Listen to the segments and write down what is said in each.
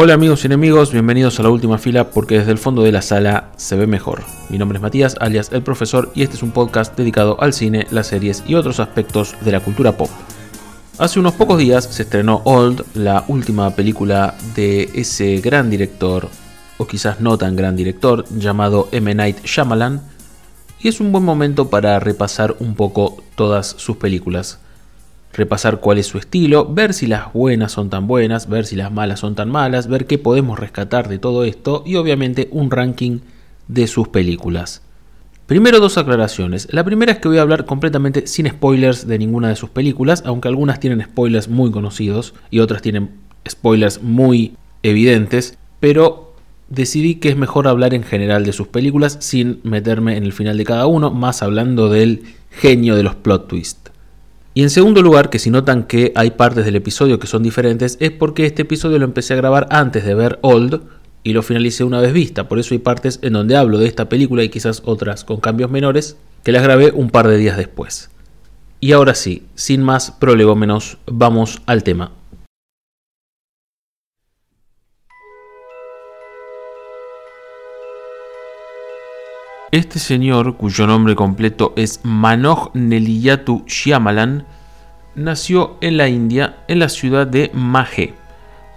Hola amigos y enemigos, bienvenidos a la última fila porque desde el fondo de la sala se ve mejor. Mi nombre es Matías, alias El Profesor, y este es un podcast dedicado al cine, las series y otros aspectos de la cultura pop. Hace unos pocos días se estrenó Old, la última película de ese gran director, o quizás no tan gran director, llamado M. Night Shyamalan, y es un buen momento para repasar un poco todas sus películas repasar cuál es su estilo, ver si las buenas son tan buenas, ver si las malas son tan malas, ver qué podemos rescatar de todo esto y obviamente un ranking de sus películas. Primero dos aclaraciones. La primera es que voy a hablar completamente sin spoilers de ninguna de sus películas, aunque algunas tienen spoilers muy conocidos y otras tienen spoilers muy evidentes, pero decidí que es mejor hablar en general de sus películas sin meterme en el final de cada uno, más hablando del genio de los plot twists. Y en segundo lugar, que si notan que hay partes del episodio que son diferentes, es porque este episodio lo empecé a grabar antes de ver Old y lo finalicé una vez vista. Por eso hay partes en donde hablo de esta película y quizás otras con cambios menores que las grabé un par de días después. Y ahora sí, sin más prolegómenos, vamos al tema. Este señor, cuyo nombre completo es Manoj Neliyatu Shyamalan, nació en la India, en la ciudad de Mahe.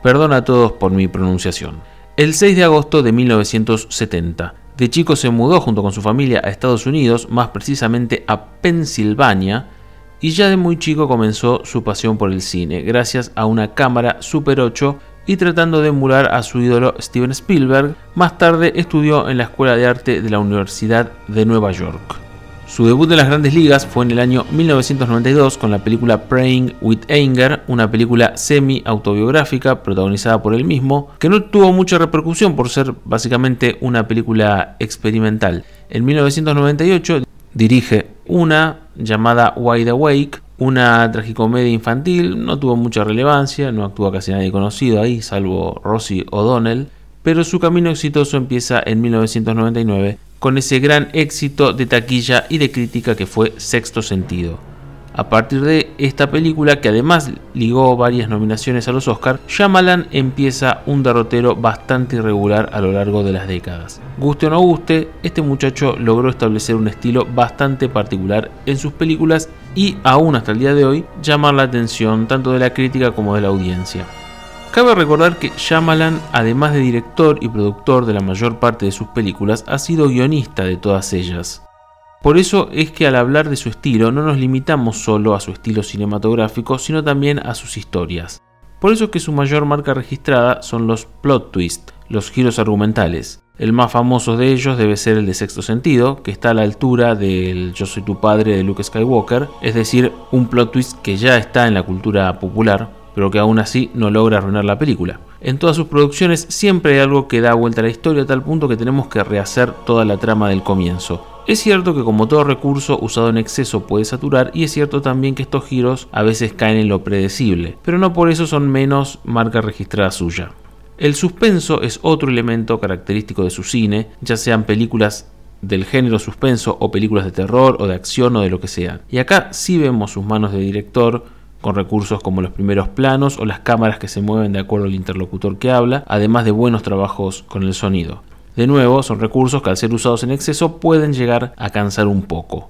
Perdona a todos por mi pronunciación. El 6 de agosto de 1970. De chico se mudó junto con su familia a Estados Unidos, más precisamente a Pensilvania, y ya de muy chico comenzó su pasión por el cine, gracias a una cámara Super 8 y tratando de emular a su ídolo Steven Spielberg, más tarde estudió en la Escuela de Arte de la Universidad de Nueva York. Su debut en las grandes ligas fue en el año 1992 con la película Praying with Anger, una película semi-autobiográfica protagonizada por él mismo, que no tuvo mucha repercusión por ser básicamente una película experimental. En 1998 dirige una llamada Wide Awake, una tragicomedia infantil, no tuvo mucha relevancia, no actúa casi nadie conocido ahí, salvo Rosie O'Donnell, pero su camino exitoso empieza en 1999 con ese gran éxito de taquilla y de crítica que fue Sexto Sentido. A partir de esta película, que además ligó varias nominaciones a los Oscars, Shyamalan empieza un derrotero bastante irregular a lo largo de las décadas. Guste o no guste, este muchacho logró establecer un estilo bastante particular en sus películas y aún hasta el día de hoy llamar la atención tanto de la crítica como de la audiencia. Cabe recordar que Shyamalan, además de director y productor de la mayor parte de sus películas, ha sido guionista de todas ellas. Por eso es que al hablar de su estilo no nos limitamos solo a su estilo cinematográfico, sino también a sus historias. Por eso es que su mayor marca registrada son los plot twists, los giros argumentales. El más famoso de ellos debe ser el de Sexto Sentido, que está a la altura del Yo soy tu padre de Luke Skywalker, es decir, un plot twist que ya está en la cultura popular, pero que aún así no logra arruinar la película. En todas sus producciones siempre hay algo que da vuelta a la historia a tal punto que tenemos que rehacer toda la trama del comienzo. Es cierto que como todo recurso usado en exceso puede saturar y es cierto también que estos giros a veces caen en lo predecible, pero no por eso son menos marca registrada suya. El suspenso es otro elemento característico de su cine, ya sean películas del género suspenso o películas de terror o de acción o de lo que sea. Y acá sí vemos sus manos de director con recursos como los primeros planos o las cámaras que se mueven de acuerdo al interlocutor que habla, además de buenos trabajos con el sonido. De nuevo, son recursos que al ser usados en exceso pueden llegar a cansar un poco.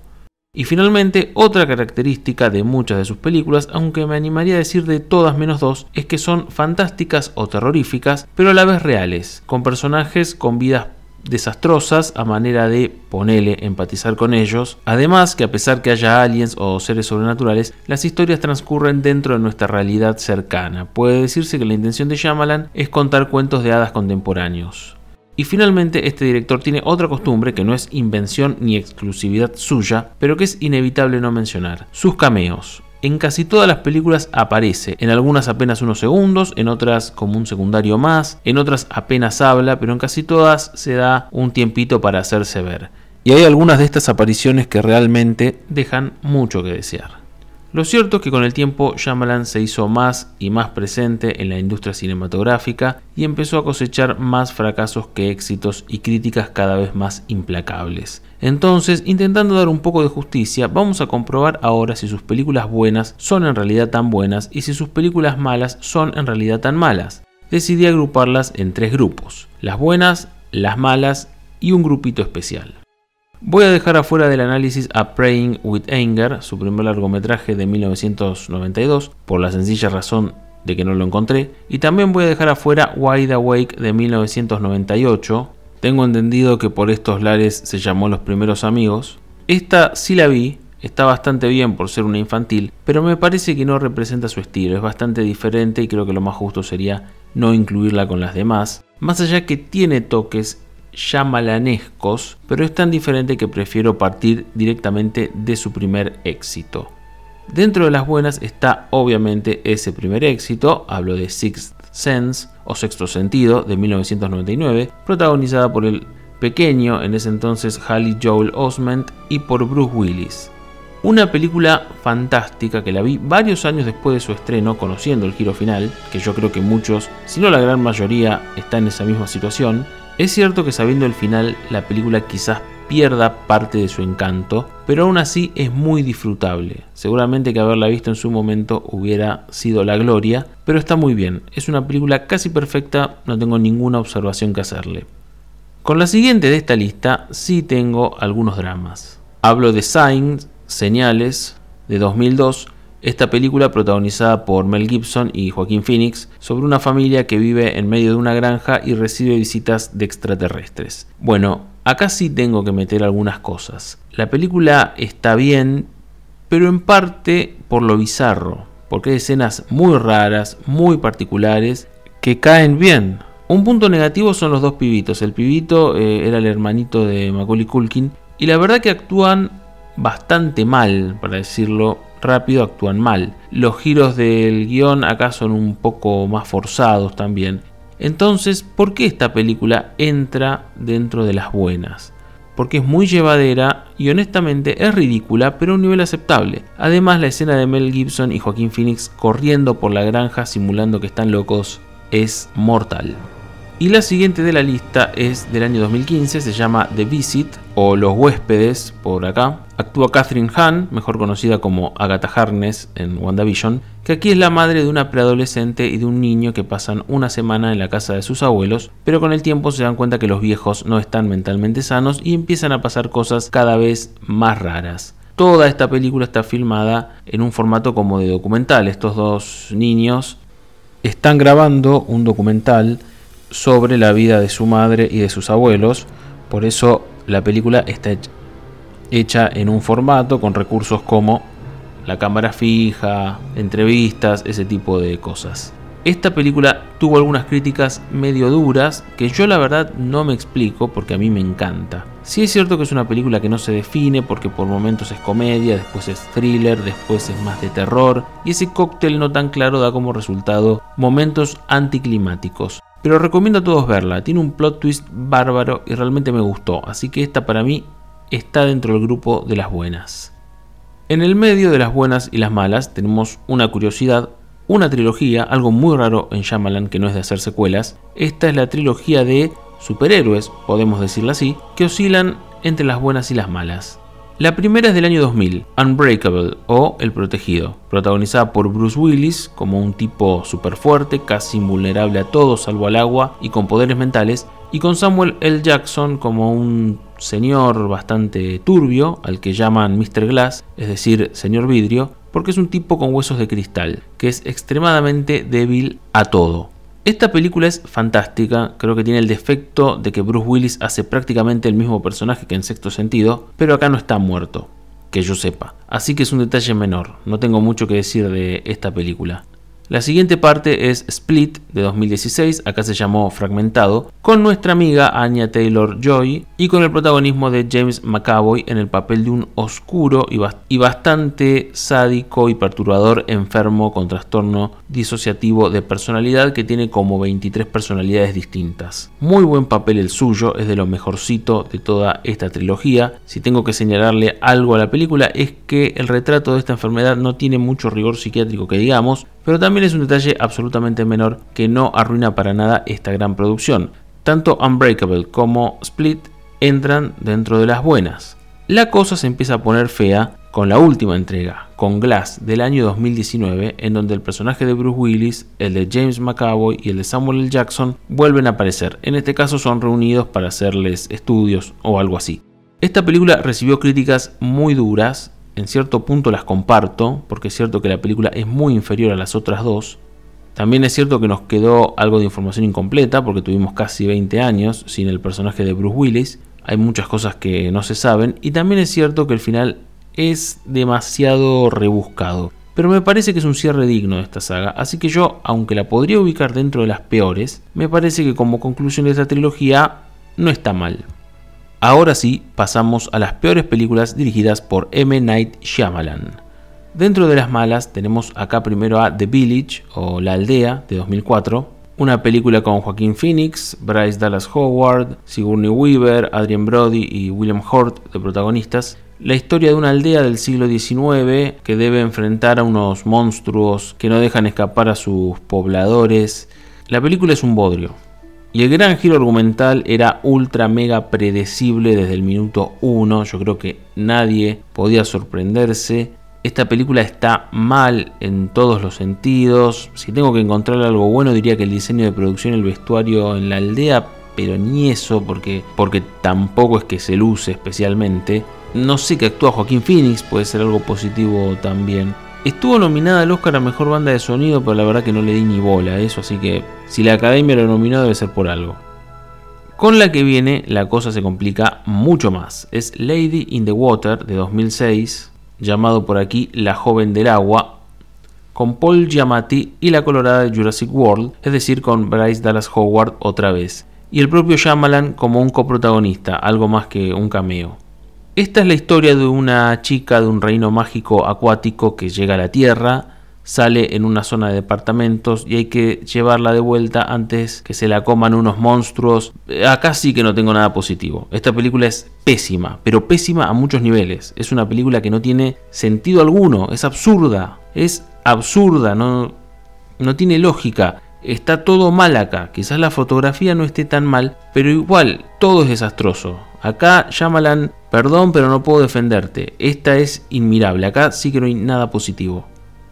Y finalmente, otra característica de muchas de sus películas, aunque me animaría a decir de todas menos dos, es que son fantásticas o terroríficas, pero a la vez reales, con personajes con vidas desastrosas a manera de ponele empatizar con ellos. Además que a pesar que haya aliens o seres sobrenaturales, las historias transcurren dentro de nuestra realidad cercana. Puede decirse que la intención de Shyamalan es contar cuentos de hadas contemporáneos. Y finalmente este director tiene otra costumbre que no es invención ni exclusividad suya, pero que es inevitable no mencionar, sus cameos. En casi todas las películas aparece, en algunas apenas unos segundos, en otras como un secundario más, en otras apenas habla, pero en casi todas se da un tiempito para hacerse ver. Y hay algunas de estas apariciones que realmente dejan mucho que desear. Lo cierto es que con el tiempo Shyamalan se hizo más y más presente en la industria cinematográfica y empezó a cosechar más fracasos que éxitos y críticas cada vez más implacables. Entonces, intentando dar un poco de justicia, vamos a comprobar ahora si sus películas buenas son en realidad tan buenas y si sus películas malas son en realidad tan malas. decidí agruparlas en tres grupos, las buenas, las malas y un grupito especial. Voy a dejar afuera del análisis a Praying with Anger, su primer largometraje de 1992, por la sencilla razón de que no lo encontré, y también voy a dejar afuera Wide Awake de 1998, tengo entendido que por estos lares se llamó Los Primeros Amigos, esta sí la vi, está bastante bien por ser una infantil, pero me parece que no representa su estilo, es bastante diferente y creo que lo más justo sería no incluirla con las demás, más allá que tiene toques yamalanescos, pero es tan diferente que prefiero partir directamente de su primer éxito. Dentro de las buenas está obviamente ese primer éxito, hablo de Sixth Sense o Sexto Sentido de 1999, protagonizada por el pequeño en ese entonces Hallie Joel Osment y por Bruce Willis. Una película fantástica que la vi varios años después de su estreno, conociendo el giro final, que yo creo que muchos, si no la gran mayoría, está en esa misma situación. Es cierto que sabiendo el final, la película quizás pierda parte de su encanto, pero aún así es muy disfrutable. Seguramente que haberla visto en su momento hubiera sido la gloria, pero está muy bien. Es una película casi perfecta, no tengo ninguna observación que hacerle. Con la siguiente de esta lista sí tengo algunos dramas. Hablo de Signs, Señales, de 2002, esta película protagonizada por Mel Gibson y Joaquín Phoenix sobre una familia que vive en medio de una granja y recibe visitas de extraterrestres. Bueno, acá sí tengo que meter algunas cosas. La película está bien, pero en parte por lo bizarro, porque hay escenas muy raras, muy particulares, que caen bien. Un punto negativo son los dos pibitos. El pibito eh, era el hermanito de Macaulay Culkin y la verdad que actúan bastante mal, para decirlo rápido, actúan mal. Los giros del guion acá son un poco más forzados también. Entonces, ¿por qué esta película entra dentro de las buenas? Porque es muy llevadera y honestamente es ridícula, pero a un nivel aceptable. Además, la escena de Mel Gibson y Joaquín Phoenix corriendo por la granja simulando que están locos es mortal. Y la siguiente de la lista es del año 2015, se llama The Visit o Los Huéspedes por acá. Actúa Catherine Hahn, mejor conocida como Agatha Harkness en WandaVision, que aquí es la madre de una preadolescente y de un niño que pasan una semana en la casa de sus abuelos, pero con el tiempo se dan cuenta que los viejos no están mentalmente sanos y empiezan a pasar cosas cada vez más raras. Toda esta película está filmada en un formato como de documental. Estos dos niños están grabando un documental sobre la vida de su madre y de sus abuelos. Por eso la película está hecha en un formato con recursos como la cámara fija, entrevistas, ese tipo de cosas. Esta película tuvo algunas críticas medio duras que yo la verdad no me explico porque a mí me encanta. Sí es cierto que es una película que no se define porque por momentos es comedia, después es thriller, después es más de terror y ese cóctel no tan claro da como resultado momentos anticlimáticos. Pero recomiendo a todos verla, tiene un plot twist bárbaro y realmente me gustó, así que esta para mí está dentro del grupo de las buenas. En el medio de las buenas y las malas tenemos una curiosidad, una trilogía, algo muy raro en Shyamalan que no es de hacer secuelas. Esta es la trilogía de superhéroes, podemos decirlo así, que oscilan entre las buenas y las malas. La primera es del año 2000, Unbreakable o El Protegido, protagonizada por Bruce Willis como un tipo súper fuerte, casi invulnerable a todo salvo al agua y con poderes mentales, y con Samuel L. Jackson como un señor bastante turbio, al que llaman Mr. Glass, es decir, señor vidrio, porque es un tipo con huesos de cristal, que es extremadamente débil a todo. Esta película es fantástica, creo que tiene el defecto de que Bruce Willis hace prácticamente el mismo personaje que en sexto sentido, pero acá no está muerto, que yo sepa. Así que es un detalle menor, no tengo mucho que decir de esta película. La siguiente parte es Split de 2016, acá se llamó Fragmentado, con nuestra amiga Anya Taylor Joy y con el protagonismo de James McAvoy en el papel de un oscuro y, bastante sádico y perturbador enfermo con trastorno disociativo de personalidad que tiene como 23 personalidades distintas. Muy buen papel el suyo, es de lo mejorcito de toda esta trilogía. Si tengo que señalarle algo a la película es que el retrato de esta enfermedad no tiene mucho rigor psiquiátrico que digamos, pero también es un detalle absolutamente menor que no arruina para nada esta gran producción. Tanto Unbreakable como Split entran dentro de las buenas. La cosa se empieza a poner fea con la última entrega, con Glass del año 2019, en donde el personaje de Bruce Willis, el de James McAvoy y el de Samuel L. Jackson vuelven a aparecer. En este caso son reunidos para hacerles estudios o algo así. Esta película recibió críticas muy duras, en cierto punto las comparto, porque es cierto que la película es muy inferior a las otras dos. También es cierto que nos quedó algo de información incompleta, porque tuvimos casi 20 años sin el personaje de Bruce Willis. Hay muchas cosas que no se saben, y también es cierto que el final es demasiado rebuscado. Pero me parece que es un cierre digno de esta saga, así que yo, aunque la podría ubicar dentro de las peores, me parece que como conclusión de esta trilogía no está mal. Ahora sí, pasamos a las peores películas dirigidas por M. Night Shyamalan. Dentro de las malas tenemos acá primero a The Village o La Aldea de 2004, una película con Joaquín Phoenix, Bryce Dallas Howard, Sigourney Weaver, Adrian Brody y William Hurt de protagonistas. La historia de una aldea del siglo XIX que debe enfrentar a unos monstruos que no dejan escapar a sus pobladores. La película es un bodrio, y el gran giro argumental era ultra mega predecible desde el minuto 1. Yo creo que nadie podía sorprenderse. Esta película está mal en todos los sentidos. Si tengo que encontrar algo bueno, diría que el diseño de producción, el vestuario en la aldea, pero ni eso, porque, porque tampoco es que se luce especialmente. No sé que actúa Joaquín Phoenix, puede ser algo positivo también. Estuvo nominada al Oscar a Mejor Banda de Sonido, pero la verdad que no le di ni bola a eso, así que si la Academia lo nominó debe ser por algo. Con la que viene la cosa se complica mucho más. Es Lady in the Water de 2006, llamado por aquí La Joven del Agua, con Paul Giamatti y la colorada de Jurassic World, es decir, con Bryce Dallas Howard otra vez, y el propio Shyamalan como un coprotagonista, algo más que un cameo. Esta es la historia de una chica de un reino mágico acuático que llega a la Tierra, sale en una zona de departamentos y hay que llevarla de vuelta antes que se la coman unos monstruos. Acá sí que no tengo nada positivo. Esta película es pésima, pero pésima a muchos niveles. Es una película que no tiene sentido alguno, es absurda, es absurda, no, no tiene lógica. Está todo mal acá, quizás la fotografía no esté tan mal, pero igual todo es desastroso. Acá Shyamalan, perdón, pero no puedo defenderte. Esta es inmirable. Acá sí que no hay nada positivo.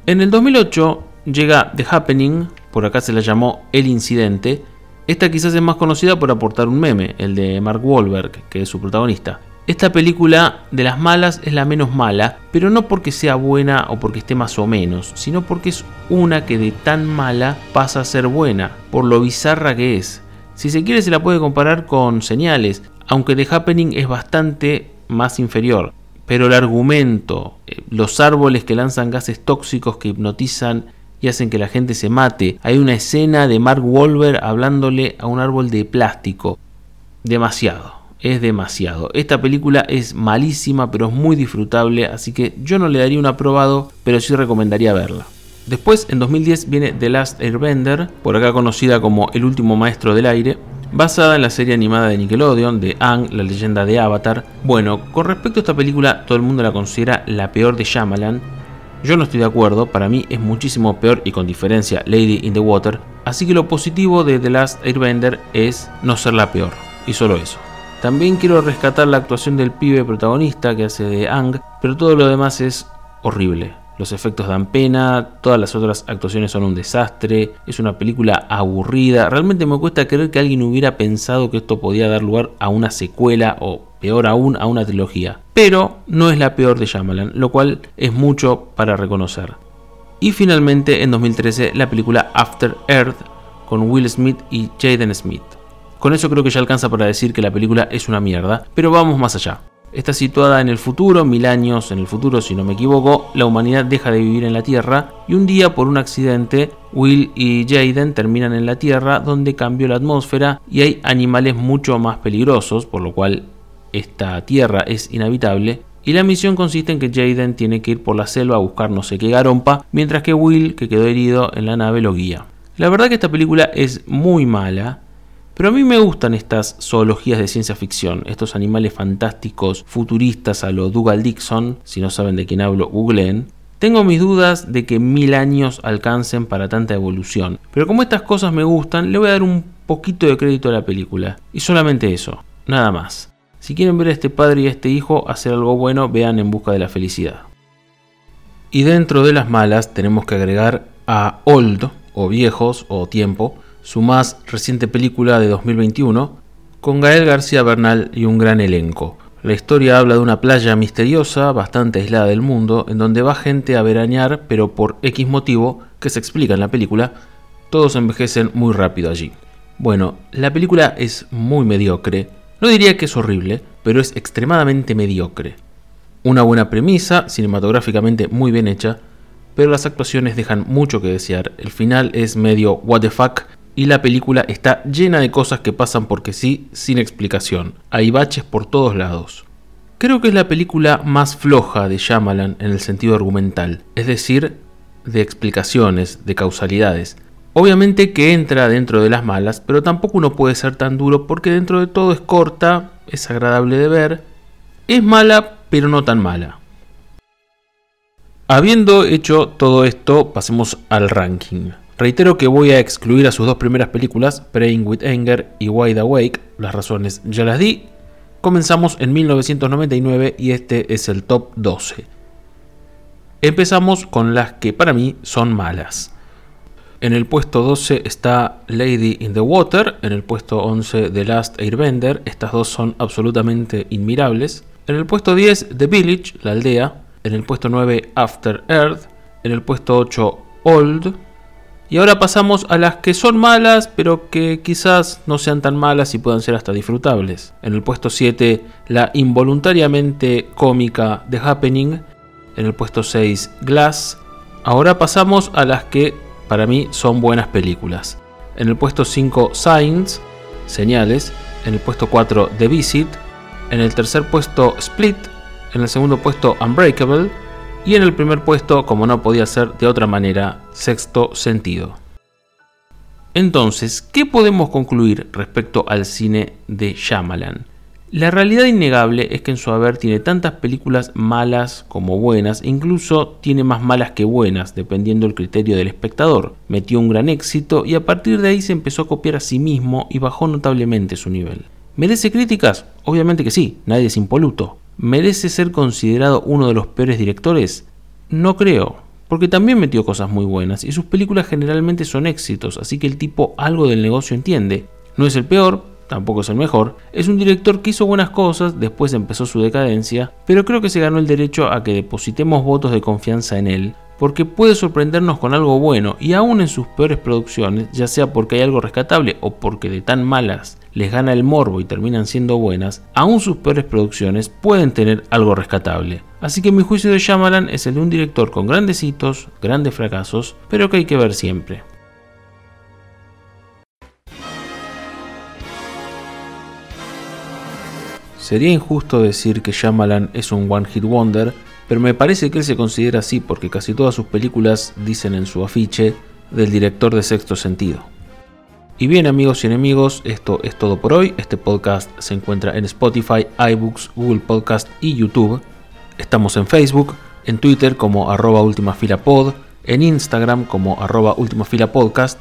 En el 2008 llega The Happening, por acá se la llamó El Incidente. Esta quizás es más conocida por aportar un meme, el de Mark Wahlberg, que es su protagonista. Esta película de las malas es la menos mala, pero no porque sea buena o porque esté más o menos, sino porque es una que de tan mala pasa a ser buena, por lo bizarra que es. Si se quiere se la puede comparar con señales, aunque The Happening es bastante más inferior. Pero el argumento, eh, los árboles que lanzan gases tóxicos que hipnotizan y hacen que la gente se mate. Hay una escena de Mark Wahlberg hablándole a un árbol de plástico. Demasiado, es demasiado. Esta película es malísima, pero es muy disfrutable, así que yo no le daría un aprobado, pero sí recomendaría verla. Después, en 2010, viene The Last Airbender, por acá conocida como El último maestro del aire, basada en la serie animada de Nickelodeon de Ang, la leyenda de Avatar. Bueno, con respecto a esta película, todo el mundo la considera la peor de Shyamalan. Yo no estoy de acuerdo, para mí es muchísimo peor y con diferencia Lady in the Water, así que lo positivo de The Last Airbender es no ser la peor, y solo eso. También quiero rescatar la actuación del pibe protagonista que hace de Ang, pero todo lo demás es horrible. Los efectos dan pena, todas las otras actuaciones son un desastre, es una película aburrida. Realmente me cuesta creer que alguien hubiera pensado que esto podía dar lugar a una secuela o peor aún a una trilogía. Pero no es la peor de Shyamalan, lo cual es mucho para reconocer. Y finalmente en 2013 la película After Earth con Will Smith y Jaden Smith. Con eso creo que ya alcanza para decir que la película es una mierda, pero vamos más allá. Está situada en el futuro, mil años en el futuro si no me equivoco, la humanidad deja de vivir en la Tierra y un día por un accidente Will y Jaden terminan en la Tierra donde cambió la atmósfera y hay animales mucho más peligrosos, por lo cual esta Tierra es inhabitable y la misión consiste en que Jaden tiene que ir por la selva a buscar no sé qué garompa, mientras que Will, que quedó herido en la nave, lo guía. La verdad que esta película es muy mala, pero a mí me gustan estas zoologías de ciencia ficción, estos animales fantásticos, futuristas a lo Dougal Dixon, si no saben de quién hablo, googleen. Tengo mis dudas de que mil años alcancen para tanta evolución, pero como estas cosas me gustan, le voy a dar un poquito de crédito a la película, y solamente eso, nada más. Si quieren ver a este padre y a este hijo hacer algo bueno, vean En Busca de la Felicidad. Y dentro de las malas tenemos que agregar a Old, o Viejos, o Tiempo, su más reciente película de 2021, con Gael García Bernal y un gran elenco. La historia habla de una playa misteriosa, bastante aislada del mundo, en donde va gente a veranear, pero por X motivo, que se explica en la película, todos envejecen muy rápido allí. Bueno, la película es muy mediocre, no diría que es horrible, pero es extremadamente mediocre. Una buena premisa, cinematográficamente muy bien hecha, pero las actuaciones dejan mucho que desear, el final es medio what the fuck y la película está llena de cosas que pasan porque sí, sin explicación. Hay baches por todos lados. Creo que es la película más floja de Shyamalan en el sentido argumental, es decir, de explicaciones, de causalidades. Obviamente que entra dentro de las malas, pero tampoco uno puede ser tan duro porque dentro de todo es corta, es agradable de ver, es mala, pero no tan mala. Habiendo hecho todo esto, pasemos al ranking. Reitero que voy a excluir a sus dos primeras películas, Praying with Anger y Wide Awake, las razones ya las di. Comenzamos en 1999 y este es el top 12. Empezamos con las que para mí son malas. En el puesto 12 está Lady in the Water, en el puesto 11 The Last Airbender, estas dos son absolutamente inmirables. En el puesto 10 The Village, la aldea, en el puesto 9 After Earth, en el puesto 8 Old, y ahora pasamos a las que son malas, pero que quizás no sean tan malas y puedan ser hasta disfrutables. En el puesto 7, la involuntariamente cómica The Happening. En el puesto 6, Glass. Ahora pasamos a las que para mí son buenas películas. En el puesto 5, Signs, Señales. En el puesto 4, The Visit. En el tercer puesto, Split. En el segundo puesto, Unbreakable y en el primer puesto, como no podía ser de otra manera, sexto sentido. Entonces, ¿qué podemos concluir respecto al cine de Shyamalan? La realidad innegable es que en su haber tiene tantas películas malas como buenas, incluso tiene más malas que buenas, dependiendo del criterio del espectador. Metió un gran éxito y a partir de ahí se empezó a copiar a sí mismo y bajó notablemente su nivel. ¿Merece críticas? Obviamente que sí, nadie es impoluto. ¿Merece ser considerado uno de los peores directores? No creo, porque también metió cosas muy buenas y sus películas generalmente son éxitos, así que el tipo algo del negocio entiende. No es el peor, tampoco es el mejor, es un director que hizo buenas cosas, después empezó su decadencia, pero creo que se ganó el derecho a que depositemos votos de confianza en él, porque puede sorprendernos con algo bueno y aún en sus peores producciones, ya sea porque hay algo rescatable o porque de tan malas les gana el morbo y terminan siendo buenas, aún sus peores producciones pueden tener algo rescatable. Así que mi juicio de Shyamalan es el de un director con grandes hitos, grandes fracasos, pero que hay que ver siempre. Sería injusto decir que Shyamalan es un one hit wonder, pero me parece que él se considera así porque casi todas sus películas dicen en su afiche del director de sexto sentido. Y bien amigos y enemigos, esto es todo por hoy. Este podcast se encuentra en Spotify, iBooks, Google Podcast y YouTube. Estamos en Facebook, en Twitter como arroba ultimafilapod, en Instagram como arroba ultimafilapodcast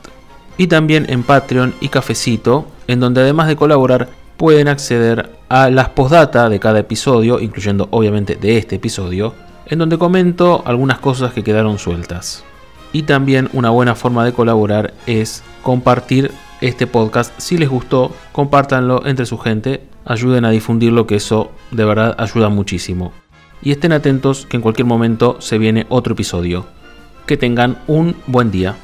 y también en Patreon y Cafecito, en donde además de colaborar pueden acceder a las postdata de cada episodio, incluyendo obviamente de este episodio, en donde comento algunas cosas que quedaron sueltas. Y también una buena forma de colaborar es compartir este podcast. Si les gustó, compártanlo entre su gente, ayuden a difundirlo, que eso de verdad ayuda muchísimo. Y estén atentos que en cualquier momento se viene otro episodio. Que tengan un buen día.